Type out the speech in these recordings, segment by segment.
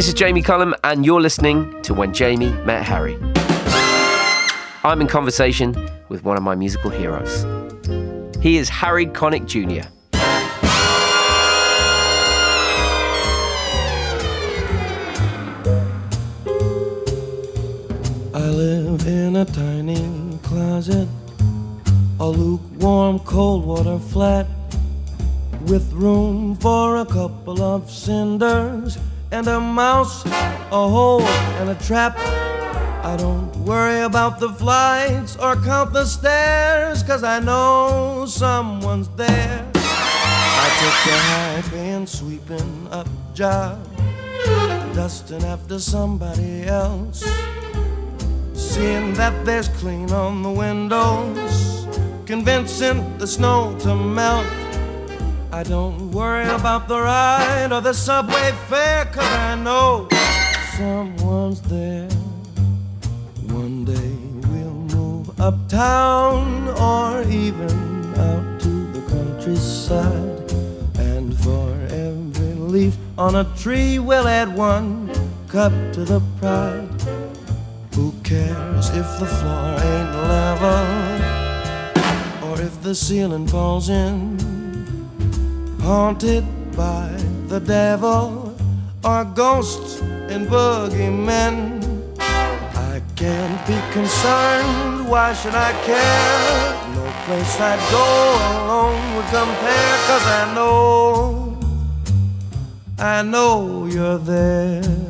This is Jamie Cullum, and you're listening to When Jamie Met Harry. I'm in conversation with one of my musical heroes. He is Harry Connick Jr. I live in a tiny closet, a lukewarm cold water flat, with room for a couple of cinders and a mouse, a hole, and a trap. I don't worry about the flights or count the stairs, cause I know someone's there. I took a high paying sweeping up job, dusting after somebody else. Seeing that there's clean on the windows, convincing the snow to melt. I don't worry about the ride or the subway fare, cause I know someone's there. One day we'll move uptown or even out to the countryside. And for every leaf on a tree, we'll add one cup to the pride. Who cares if the floor ain't level or if the ceiling falls in? Haunted by the devil or ghosts and boogeymen. I can't be concerned, why should I care? No place I'd go alone would compare, cause I know, I know you're there.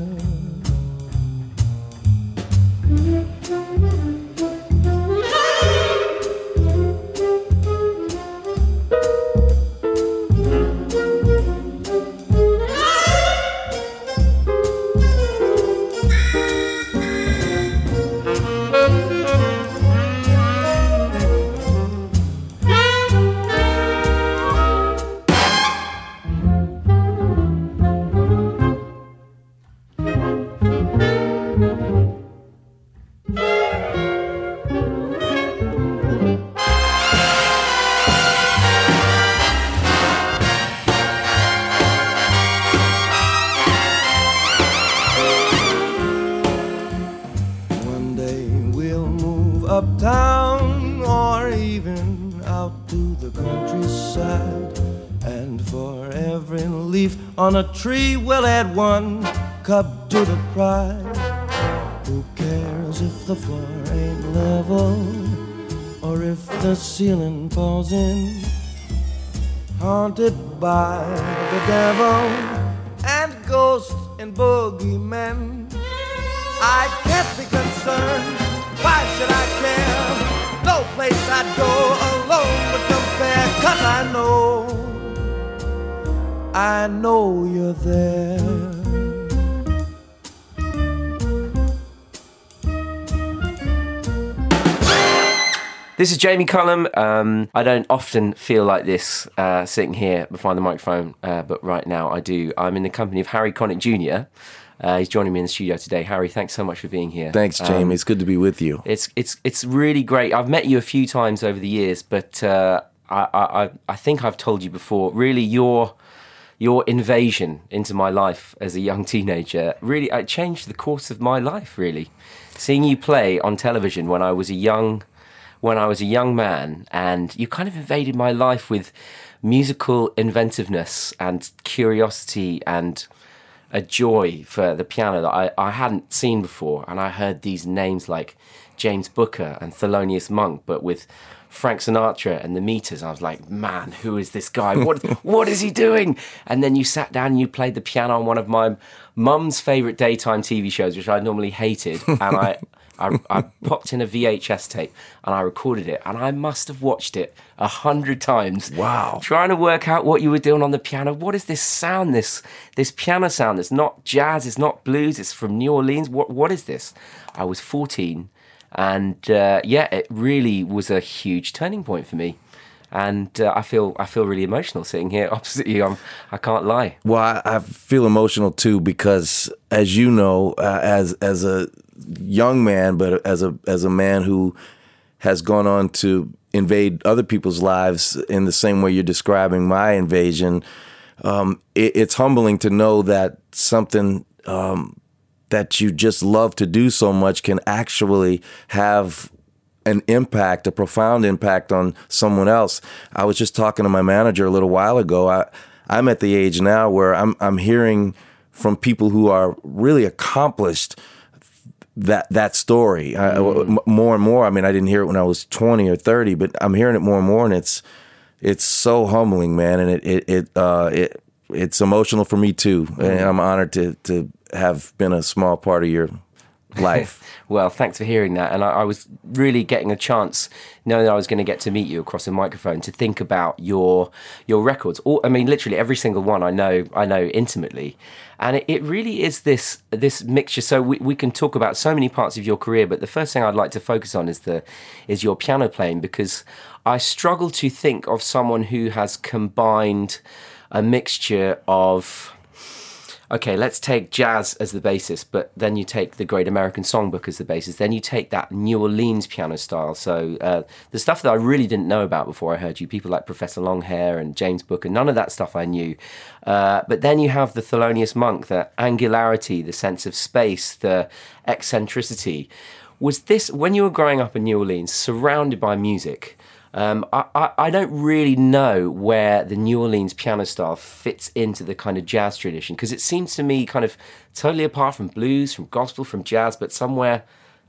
We'll add one cup to the pride. Who cares if the floor ain't level or if the ceiling falls in? Haunted by the devil and ghosts and boogeymen. I can't be concerned. Why should I care? No place I'd go alone would compare. Cause I know, I know you're there. This is Jamie Cullum. Um, I don't often feel like this uh, sitting here behind the microphone, uh, but right now I do. I'm in the company of Harry Connick Jr. Uh, he's joining me in the studio today. Harry, thanks so much for being here. Thanks, Jamie. Um, it's good to be with you. it's it's it's really great. I've met you a few times over the years, but uh, I, I I think I've told you before. Really, your your invasion into my life as a young teenager really it changed the course of my life. Really, seeing you play on television when I was a young when I was a young man, and you kind of invaded my life with musical inventiveness and curiosity and a joy for the piano that I, I hadn't seen before. And I heard these names like James Booker and Thelonious Monk, but with Frank Sinatra and the Meters. I was like, man, who is this guy? What what is he doing? And then you sat down and you played the piano on one of my mum's favorite daytime TV shows, which I normally hated. And I I, I popped in a VHS tape and I recorded it, and I must have watched it a hundred times. Wow. Trying to work out what you were doing on the piano. What is this sound? This this piano sound? It's not jazz. It's not blues. It's from New Orleans. What what is this? I was fourteen, and uh, yeah, it really was a huge turning point for me. And uh, I feel I feel really emotional sitting here opposite you. I'm, I can't lie. Well, I, I feel emotional too because, as you know, uh, as as a young man, but as a as a man who has gone on to invade other people's lives in the same way you're describing my invasion, um, it, it's humbling to know that something um, that you just love to do so much can actually have an impact, a profound impact on someone else. I was just talking to my manager a little while ago. I, I'm at the age now where I'm I'm hearing from people who are really accomplished that that story mm. I, more and more. I mean, I didn't hear it when I was 20 or 30, but I'm hearing it more and more, and it's it's so humbling, man, and it it it, uh, it it's emotional for me too, mm. and I'm honored to to have been a small part of your life. well, thanks for hearing that. And I, I, was really getting a chance, knowing that I was going to get to meet you across a microphone, to think about your your records. All, I mean, literally every single one I know I know intimately, and it, it really is this this mixture. So we, we can talk about so many parts of your career, but the first thing I'd like to focus on is the is your piano playing because I struggle to think of someone who has combined a mixture of okay, let's take jazz as the basis, but then you take the Great American Songbook as the basis. Then you take that New Orleans piano style. So uh, the stuff that I really didn't know about before I heard you, people like Professor Longhair and James Booker, none of that stuff I knew. Uh, but then you have the Thelonious Monk, the angularity, the sense of space, the eccentricity. Was this, when you were growing up in New Orleans, surrounded by music, um, I, I, I, don't really know where the New Orleans piano style fits into the kind of jazz tradition because it seems to me kind of totally apart from blues, from gospel, from jazz, but somewhere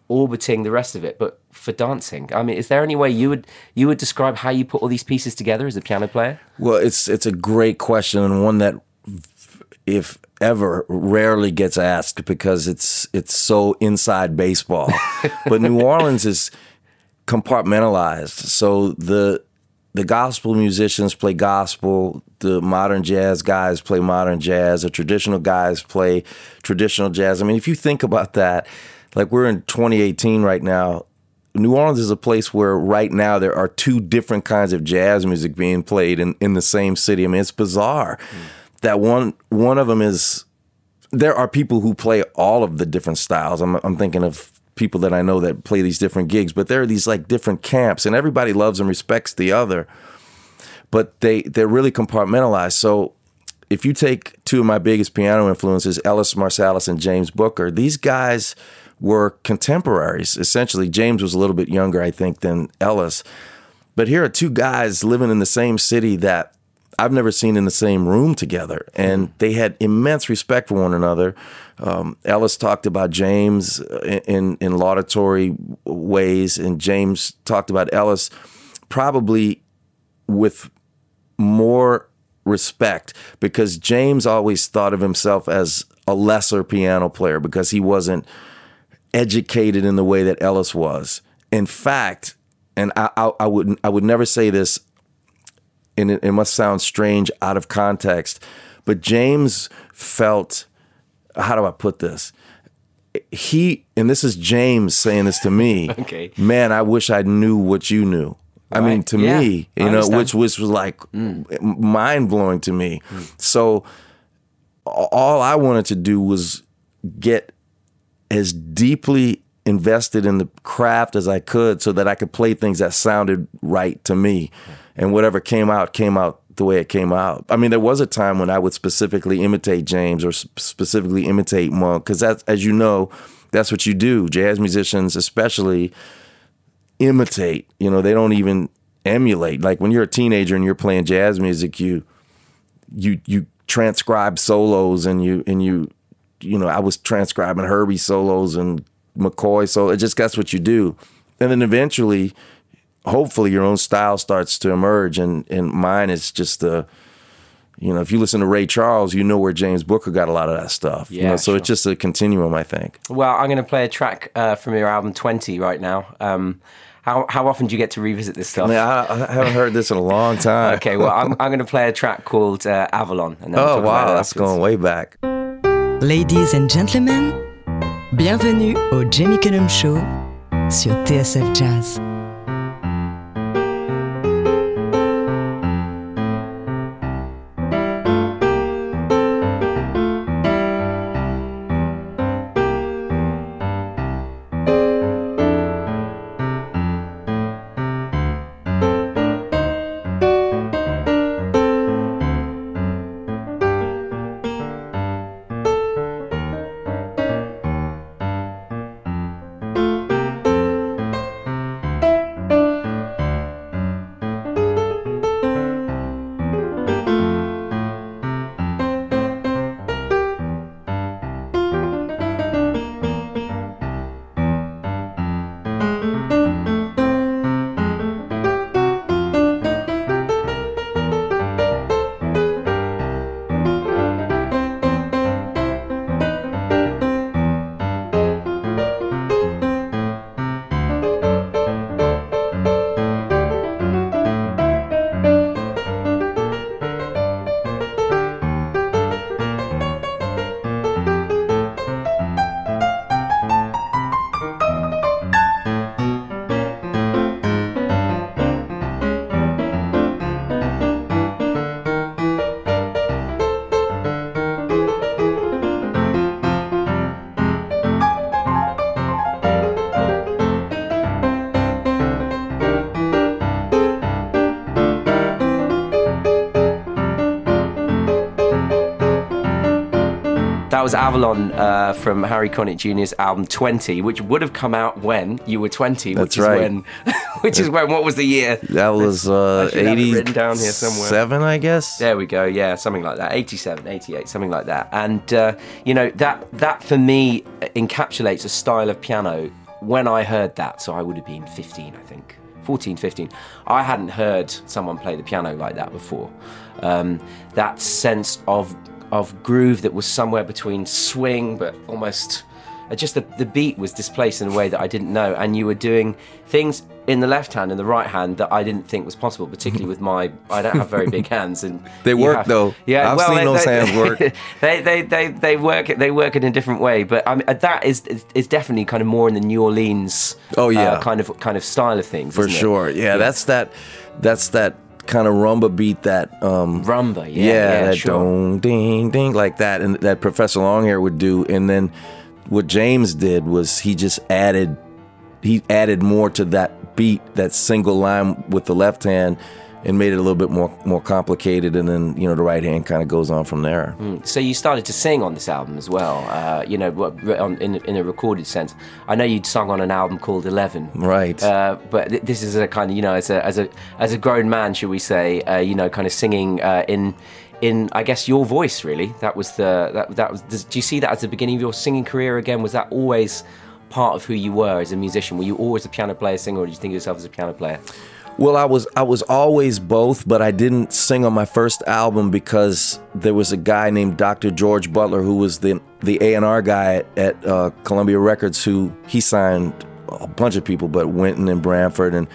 orbiting the rest of it. But for dancing, I mean, is there any way you would you would describe how you put all these pieces together as a piano player? Well, it's it's a great question and one that, if ever, rarely gets asked because it's it's so inside baseball. but New Orleans is compartmentalized. So the the gospel musicians play gospel, the modern jazz guys play modern jazz, the traditional guys play traditional jazz. I mean, if you think about that, like we're in 2018 right now. New Orleans is a place where right now there are two different kinds of jazz music being played in, in the same city. I mean, it's bizarre mm. that one one of them is there are people who play all of the different styles. I'm, I'm thinking of people that I know that play these different gigs, but there are these like different camps, and everybody loves and respects the other. But they they're really compartmentalized. So if you take two of my biggest piano influences, Ellis Marsalis and James Booker, these guys were contemporaries. Essentially, James was a little bit younger, I think, than Ellis. But here are two guys living in the same city that I've never seen in the same room together, and they had immense respect for one another. Um, Ellis talked about James in, in laudatory ways, and James talked about Ellis probably with more respect because James always thought of himself as a lesser piano player because he wasn't educated in the way that Ellis was. In fact, and I, I, I would I would never say this, and it, it must sound strange out of context, but James felt how do I put this? He and this is James saying this to me. okay. Man, I wish I knew what you knew. Right. I mean, to yeah, me, you know, which which was like mm. mind blowing to me. Mm. So all I wanted to do was get as deeply invested in the craft as I could so that I could play things that sounded right to me. And whatever came out came out the way it came out. I mean, there was a time when I would specifically imitate James or specifically imitate Monk because that's, as you know, that's what you do. Jazz musicians, especially, imitate. You know, they don't even emulate. Like when you're a teenager and you're playing jazz music, you you you transcribe solos and you and you you know, I was transcribing Herbie solos and McCoy so it just that's what you do. And then eventually hopefully your own style starts to emerge and and mine is just the you know if you listen to ray charles you know where james booker got a lot of that stuff yeah, you know, so sure. it's just a continuum i think well i'm going to play a track uh, from your album 20 right now um, how, how often do you get to revisit this stuff? I, mean, I, I haven't heard this in a long time. okay, well, I'm, I'm going to play a track called uh, Avalon. And oh, wow, that's going way back. Ladies and gentlemen, bienvenue au Jamie Cullum Show sur TSF Jazz. That was Avalon uh, from Harry Connick Jr.'s album 20, which would have come out when you were 20. That's which right. Is when, which is when, what was the year? That was uh, I should have it 87, down here somewhere. I guess. There we go. Yeah, something like that. 87, 88, something like that. And uh, you know that that for me encapsulates a style of piano. When I heard that, so I would have been 15, I think. 14, 15. I hadn't heard someone play the piano like that before. Um, that sense of of groove that was somewhere between swing, but almost uh, just the, the beat was displaced in a way that I didn't know, and you were doing things in the left hand and the right hand that I didn't think was possible, particularly with my I don't have very big hands, and They work, have- though. Yeah, I've well, seen they- those they- hands work. they, they they they work they work in a different way, but I mean that is is definitely kind of more in the New Orleans Oh, yeah. uh, kind of kind of style of things for isn't it? sure. Yeah, that's that. That's that kind of rumba beat that. um rumba yeah Yeah, yeah, that sure. dong ding ding like that, and that Professor Longhair would do. And then what James did was he just added he added more to that beat, that single line with the left hand, and made it a little bit more more complicated. And then you know the right hand kind of goes on from there. So you started to sing on this album as well, uh, you know, on, in, in a recorded sense. I know you'd sung on an album called Eleven, Right. Uh, but th- this is a kind of, you know, as a as a as a grown man, should we say, uh, you know, kind of singing uh, in in I guess your voice. Really, that was the that that was. Do you see that as the beginning of your singing career again? Was that always part of who you were as a musician? Were you always a piano player, singer, or did you think of yourself as a piano player? Well, I was I was always both, but I didn't sing on my first album because there was a guy named Dr. George Butler who was the the A and R guy at uh, Columbia Records who he signed a bunch of people, but Wynton and Branford. And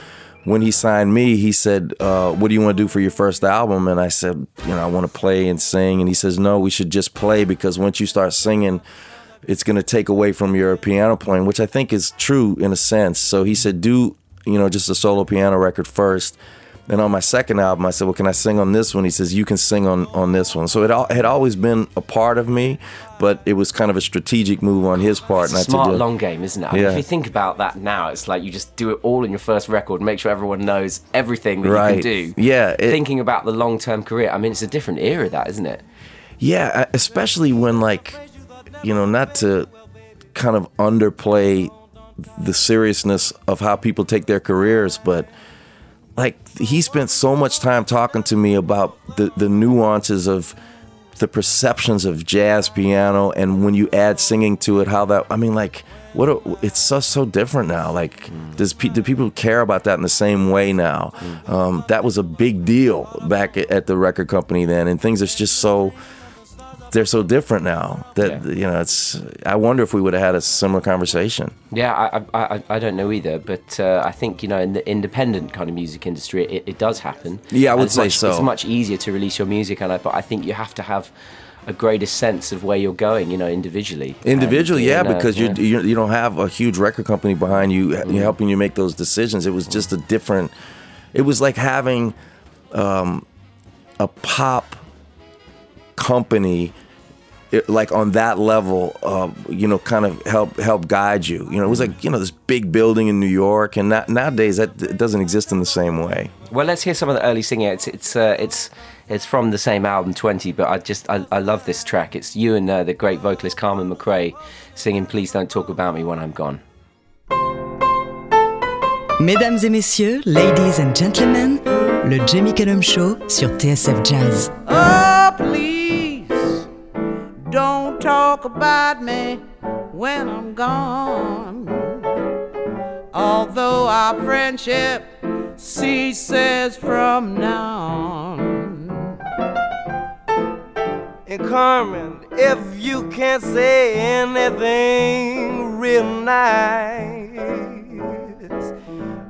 when he signed me, he said, uh, "What do you want to do for your first album?" And I said, "You know, I want to play and sing." And he says, "No, we should just play because once you start singing." it's going to take away from your piano playing, which I think is true in a sense. So he said, do, you know, just a solo piano record first. And on my second album, I said, well, can I sing on this one? He says, you can sing on, on this one. So it all, had always been a part of me, but it was kind of a strategic move on his part. It's a smart to do. long game, isn't it? I mean, Yeah. if you think about that now, it's like you just do it all in your first record, make sure everyone knows everything that you can do. Yeah, it- Thinking about the long term career, I mean, it's a different era, that, isn't it? Yeah, especially when like, you know, not to kind of underplay the seriousness of how people take their careers, but like he spent so much time talking to me about the the nuances of the perceptions of jazz piano and when you add singing to it how that I mean like what a, it's so so different now. Like does pe- do people care about that in the same way now? Um, that was a big deal back at, at the record company then and things are just so they're so different now that Yeah. you know it's I wonder if we would have had a similar conversation Yeah, I, I, I, don't know either, but uh, I think you know in the independent kind of music industry, it, it does happen. Yeah, I would say much, so. It's much easier to release your music, and I, but I think you have to have a greater sense of where you're going, you know, individually. Individually, And, yeah, you know, because yeah. you you you don't have a huge record company behind you you helping you make those decisions. It was just a different. It was like having um, a pop company, it, like on that level, uh, you know, kind of help help guide you. You know, it was like you know this big building in New York, and not, nowadays that it doesn't exist in the same way. Well, let's hear some of the early singing. It's it's uh, it's it's from the same album, Twenty. But I just I, I love this track. It's you and uh, the great vocalist Carmen McRae singing "Please Don't Talk About Me When I'm Gone." Mesdames et messieurs, ladies and gentlemen, le Jamie Cullum Show sur TSF Jazz. Oh, please don't talk about me when I'm gone. Although our friendship ceases from now on. And Carmen, if you can't say anything real nice,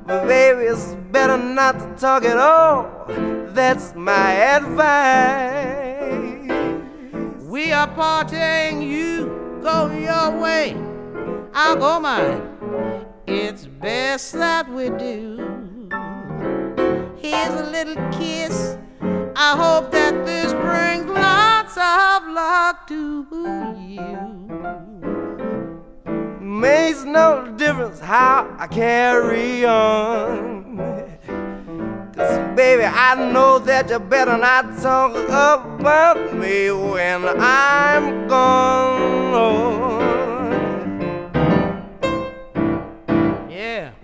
but baby, it's better not to talk at all. That's my advice. We are parting, you go your way, I'll go mine. It's best that we do. Here's a little kiss. I hope that this brings lots of luck to you. Makes no difference how I carry on. Cause baby, I know that you better not talk about me when I'm gone. Oh. Yeah.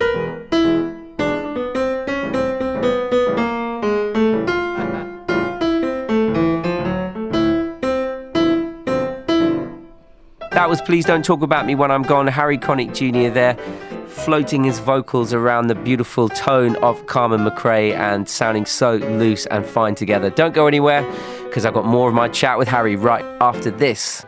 That was Please Don't Talk About Me When I'm Gone. Harry Connick Jr. there, floating his vocals around the beautiful tone of Carmen McRae and sounding so loose and fine together. Don't go anywhere because I've got more of my chat with Harry right after this.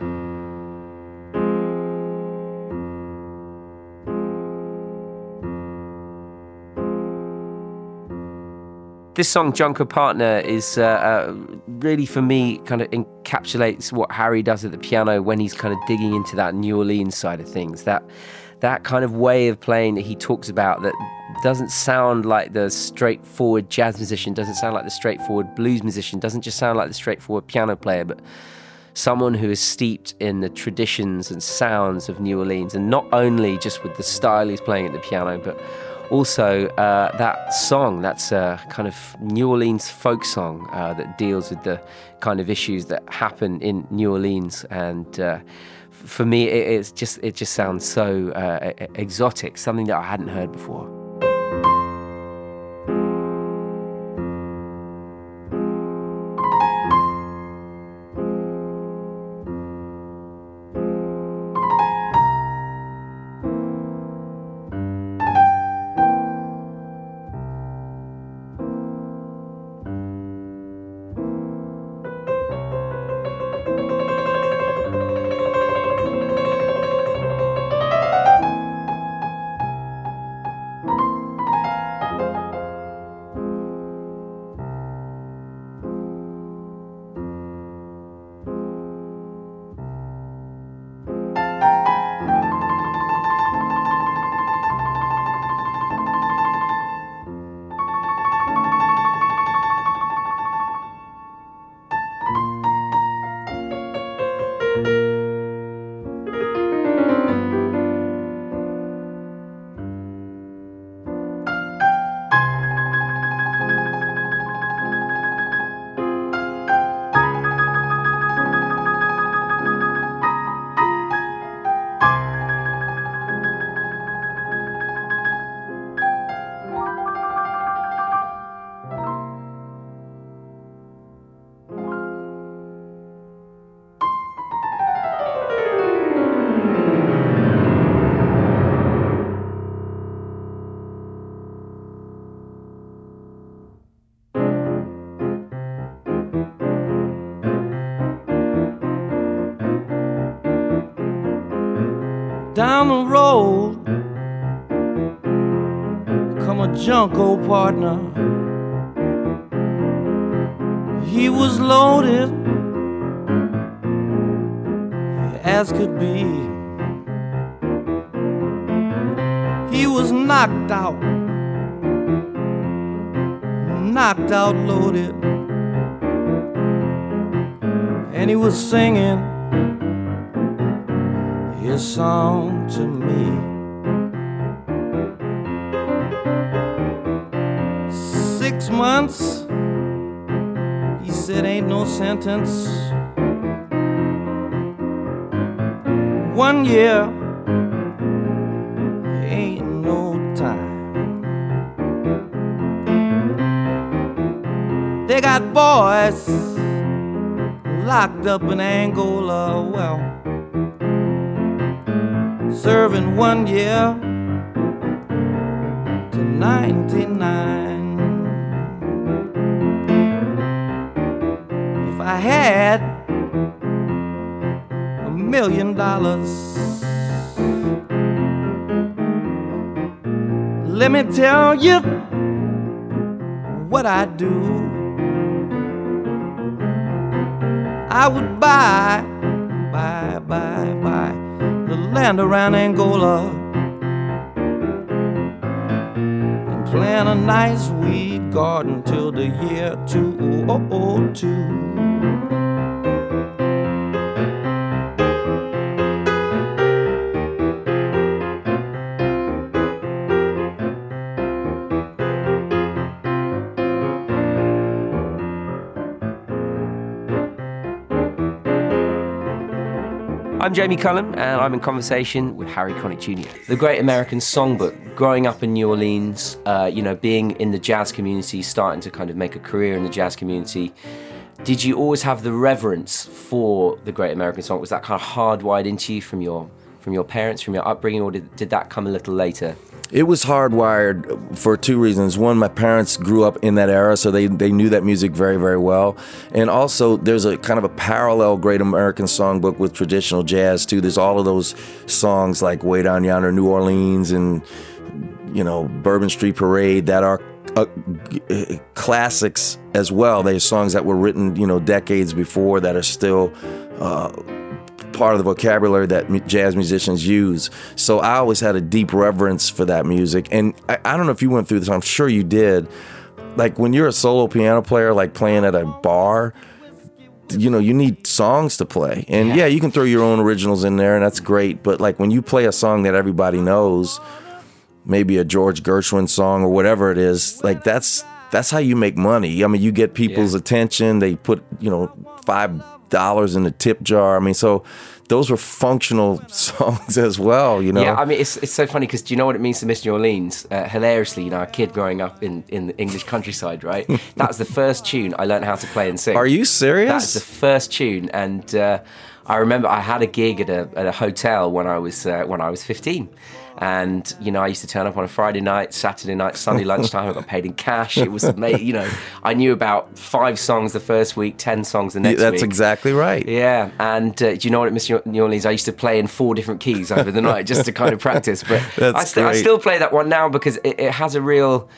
this song junko partner is uh, uh, really for me kind of encapsulates what harry does at the piano when he's kind of digging into that new orleans side of things that that kind of way of playing that he talks about that doesn't sound like the straightforward jazz musician doesn't sound like the straightforward blues musician doesn't just sound like the straightforward piano player but someone who is steeped in the traditions and sounds of new orleans and not only just with the style he's playing at the piano but also uh, that song that's a kind of new orleans folk song uh, that deals with the kind of issues that happen in new orleans and uh, for me it, it's just it just sounds so uh, exotic something that i hadn't heard before down the road come a junko partner. He was loaded as could be. He was knocked out, knocked out loaded, and he was singing his song to me. Six months, he said, ain't no sentence. One year, ain't no time. They got boys locked up in Angola. Well, serving one year to 99. If I had a million dollars, let me tell you what I'd do. I would buy, buy, buy, buy land around Angola and plant a nice weed garden till the year 2002. I'm Jamie Cullum, and I'm in conversation with Harry Connick Jr. The Great American Songbook. Growing up in New Orleans, uh, you know, being in the jazz community, starting to kind of make a career in the jazz community, did you always have the reverence for the Great American Song? Was that kind of hardwired into you from your from your parents, from your upbringing, or did, did that come a little later? It was hardwired for two reasons. One, my parents grew up in that era, so they, they knew that music very, very well. And also, there's a kind of a parallel Great American Songbook with traditional jazz, too. There's all of those songs like Way Down Yonder, New Orleans, and, you know, Bourbon Street Parade that are uh, classics as well. They're songs that were written, you know, decades before that are still. Uh, part of the vocabulary that jazz musicians use. So I always had a deep reverence for that music. And I, I, don't know if you went through this, I'm sure you did. Like when you're a solo piano player, like playing at a bar, you know, you need songs to play. And yeah. yeah, you can throw your own originals in there, and that's great. But like when you play a song that everybody knows, maybe a George Gershwin song or whatever it is, like that's that's how you make money. I mean, you get people's yeah. attention. They put, you know, five dollars in the tip jar. I mean, so those were functional songs as well, you know. Yeah, I mean, it's, it's so funny because do you know what it means to miss New Orleans? Uh, hilariously, you know, a kid growing up in, in the English countryside, right? that was the first tune I learned how to play and sing. Are you serious? That's the first tune, and uh, I remember I had a gig at a, at a hotel when I was uh, when I was fifteen and you know, I used to turn up on a Friday night, Saturday night, Sunday lunchtime. I got paid in cash. It was amazing. You know, I knew about five songs the first week, ten songs the next That's week. That's exactly right. Yeah, and uh, do you know what at Miss New Orleans? I used to play in four different keys over the night just to kind of practice. But I, st- I, still play that one now because it, it has a real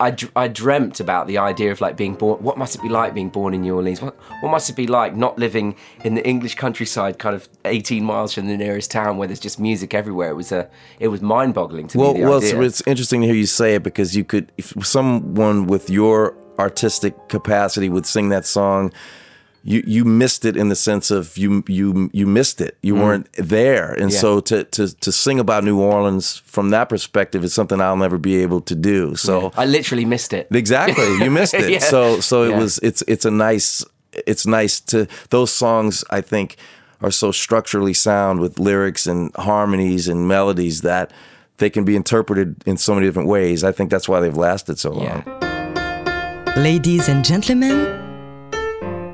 I, I dreamt about the idea of like being born. What must it be like being born in New Orleans? What, what must it be like not living in the English countryside, kind of 18 miles from the nearest town where there's just music everywhere? It was a, it was mind-boggling to well, me. Well, so it's interesting to hear you say it because you could, if someone with your artistic capacity would sing that song you you missed it in the sense of you you you missed it. You mm. weren't there, and yeah. so to, to to sing about New Orleans from that perspective is something I'll never be able to do. So yeah. I literally missed it. Exactly, you missed it. yeah. So so it was it's it's a nice it's nice to those songs. I think are so structurally sound with lyrics and harmonies and melodies that they can be interpreted in so many different ways. I think that's why they've lasted so long. Ladies and gentlemen.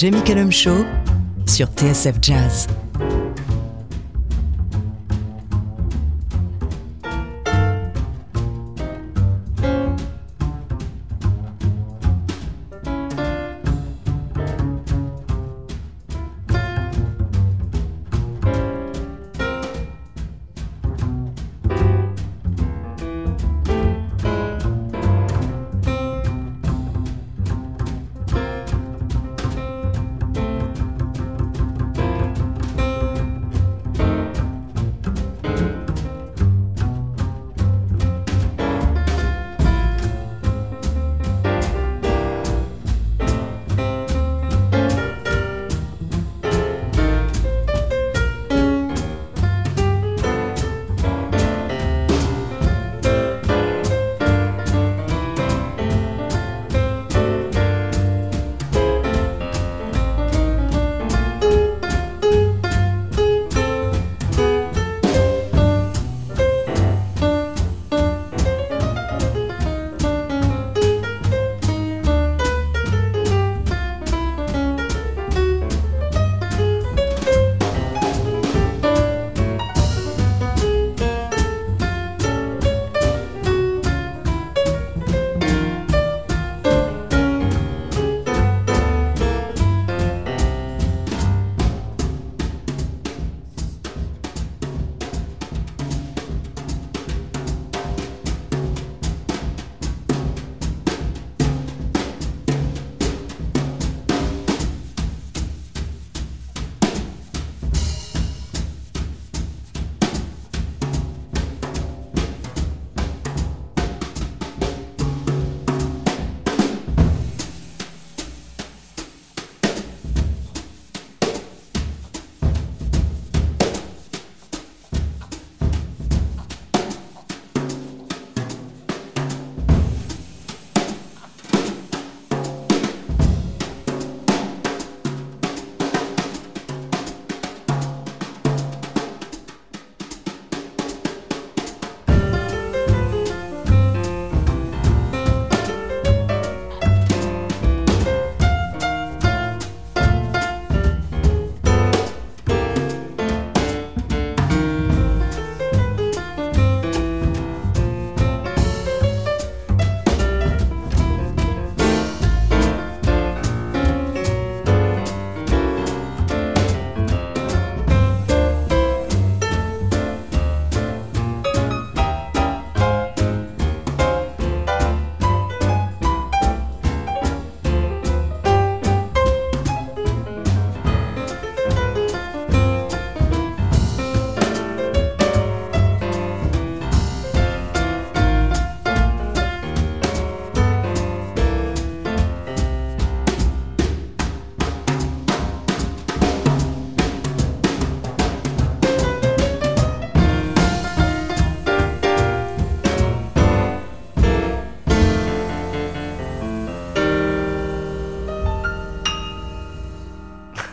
Jamie Cullum Show sur TSF Jazz.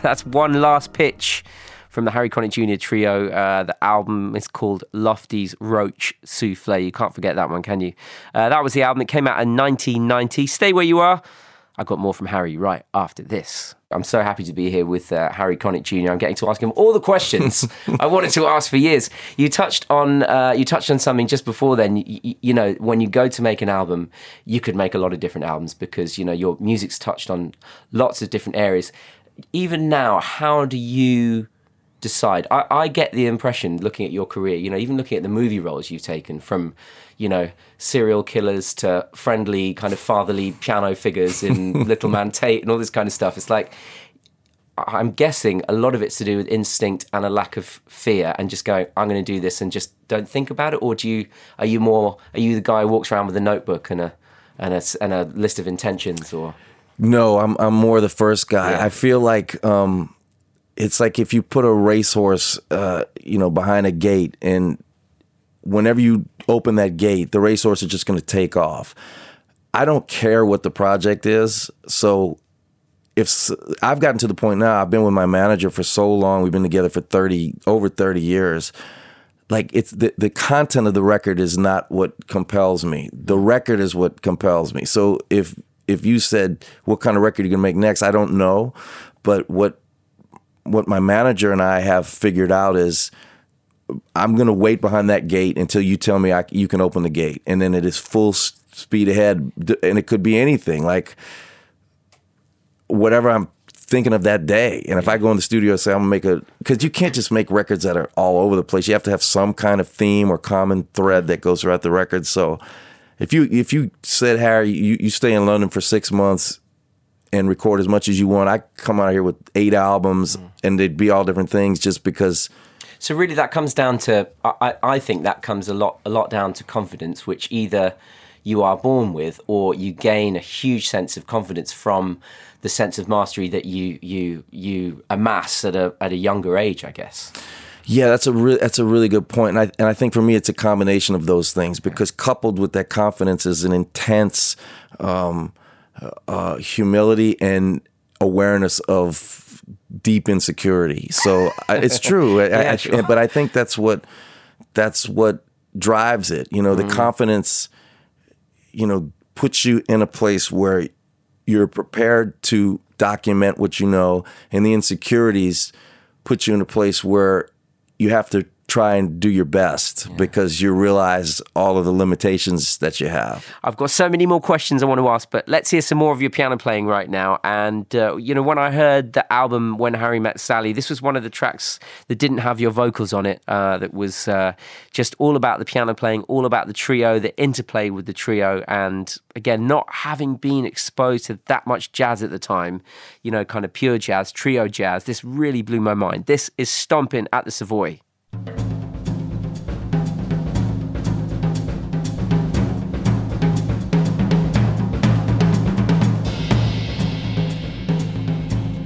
That's one last pitch from the Harry Connick Jr. trio. Uh, the album is called Lofty's Roach Souffle. You can't forget that one, can you? Uh, that was the album that came out in 1990. Stay where you are. I've got more from Harry right after this. I'm so happy to be here with uh, Harry Connick Jr. I'm getting to ask him all the questions I wanted to ask for years. You touched on uh, you touched on something just before then. You, you, know, when you go to make an album, you could make a lot of different albums because you know your music's touched on lots of different areas even now, how do you decide? I, I get the impression looking at your career, you know, even looking at the movie roles you've taken from, you know, serial killers to friendly kind of fatherly piano figures in Little Man Tate and all this kind of stuff. It's like I'm guessing a lot of it's to do with instinct and a lack of fear and just going, I'm going to do this and just don't think about it. Or do you, are you more, are you the guy who walks around with a notebook and a, and a, and a list of intentions or? No, I'm I'm more the first guy. Yeah. I feel like um, it's like if you put a racehorse, uh, you know, behind a gate, and whenever you open that gate, the racehorse is just going to take off. I don't care what the project is. So if I've gotten to the point now, I've been with my manager for so long. We've been together for thirty over thirty years. Like it's the the content of the record is not what compels me. The record is what compels me. So if if you said what kind of record you're gonna make next, I don't know. But what what my manager and I have figured out is I'm gonna wait behind that gate until you tell me I, you can open the gate, and then it is full speed ahead, and it could be anything like whatever I'm thinking of that day. And if I go in the studio and say I'm gonna make a, because you can't just make records that are all over the place. You have to have some kind of theme or common thread that goes throughout the record. So if you if you said Harry, you, you stay in London for six months and record as much as you want, I come out here with eight albums mm. and they'd be all different things just because. So really, that comes down to I, I I think that comes a lot a lot down to confidence, which either you are born with or you gain a huge sense of confidence from the sense of mastery that you you you amass at a at a younger age, I guess. Yeah, that's a re- that's a really good point, and I and I think for me it's a combination of those things because coupled with that confidence is an intense um, uh, humility and awareness of deep insecurity. So I, it's true, I- Yeah, I- sure. but I think that's what that's what drives it. You know, the confidence, you know, puts you in a place where you're prepared to document what you know, and the insecurities put you in a place where you have to try and do your best because you realize all of the limitations that you have. I've got so many more questions I want to ask, but let's hear some more of your piano playing right now. And, uh, you know, when I heard the album When Harry Met Sally, this was one of the tracks that didn't have your vocals on it, uh, that was uh, just all about the piano playing, all about the trio, the interplay with the trio. And again, not having been exposed to that much jazz at the time, you know, kind of pure jazz, trio jazz, this really blew my mind. This is Stomping at the Savoy.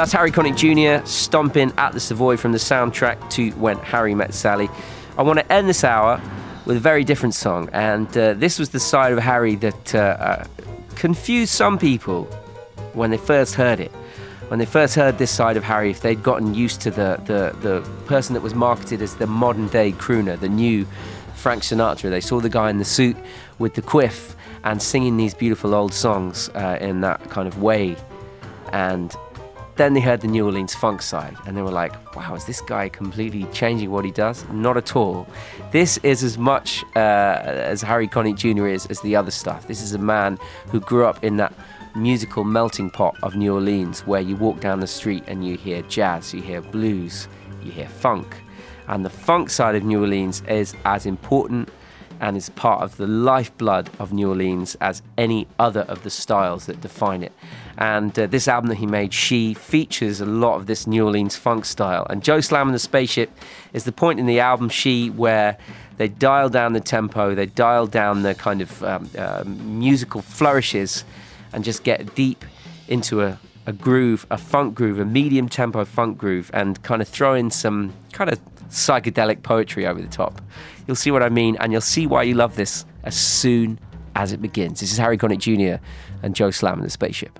That's Harry Connick Jr. stomping at the Savoy from the soundtrack to When Harry Met Sally. I want to end this hour with a very different song, and uh, this was the side of Harry that uh, uh, confused some people when they first heard it. When they first heard this side of Harry, if they'd gotten used to the, the, the person that was marketed as the modern day crooner, the new Frank Sinatra, they saw the guy in the suit with the quiff and singing these beautiful old songs uh, in that kind of way. And then they heard the New Orleans funk side and they were like, wow, is this guy completely changing what he does? Not at all. This is as much uh, as Harry Connick Jr. is as the other stuff. This is a man who grew up in that musical melting pot of New Orleans where you walk down the street and you hear jazz, you hear blues, you hear funk. And the funk side of New Orleans is as important and is part of the lifeblood of New Orleans as any other of the styles that define it. And uh, this album that he made, She, features a lot of this New Orleans funk style. And Joe Slam and the Spaceship is the point in the album She where they dial down the tempo, they dial down the kind of um, uh, musical flourishes, and just get deep into a, a groove, a funk groove, a medium tempo funk groove, and kind of throw in some kind of psychedelic poetry over the top. You'll see what I mean, and you'll see why you love this as soon as it begins. This is Harry Connick Jr. and Joe Slam in the Spaceship.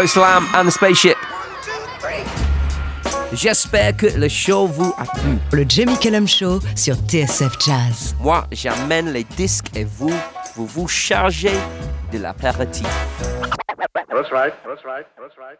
Joe Slam and the Spaceship. J'espère que le show vous a plu. Le Jamie Cullum Show sur TSF Jazz. Moi, j'amène les disques et vous, vous vous chargez de l'apéritif. That's right. That's right. That's right.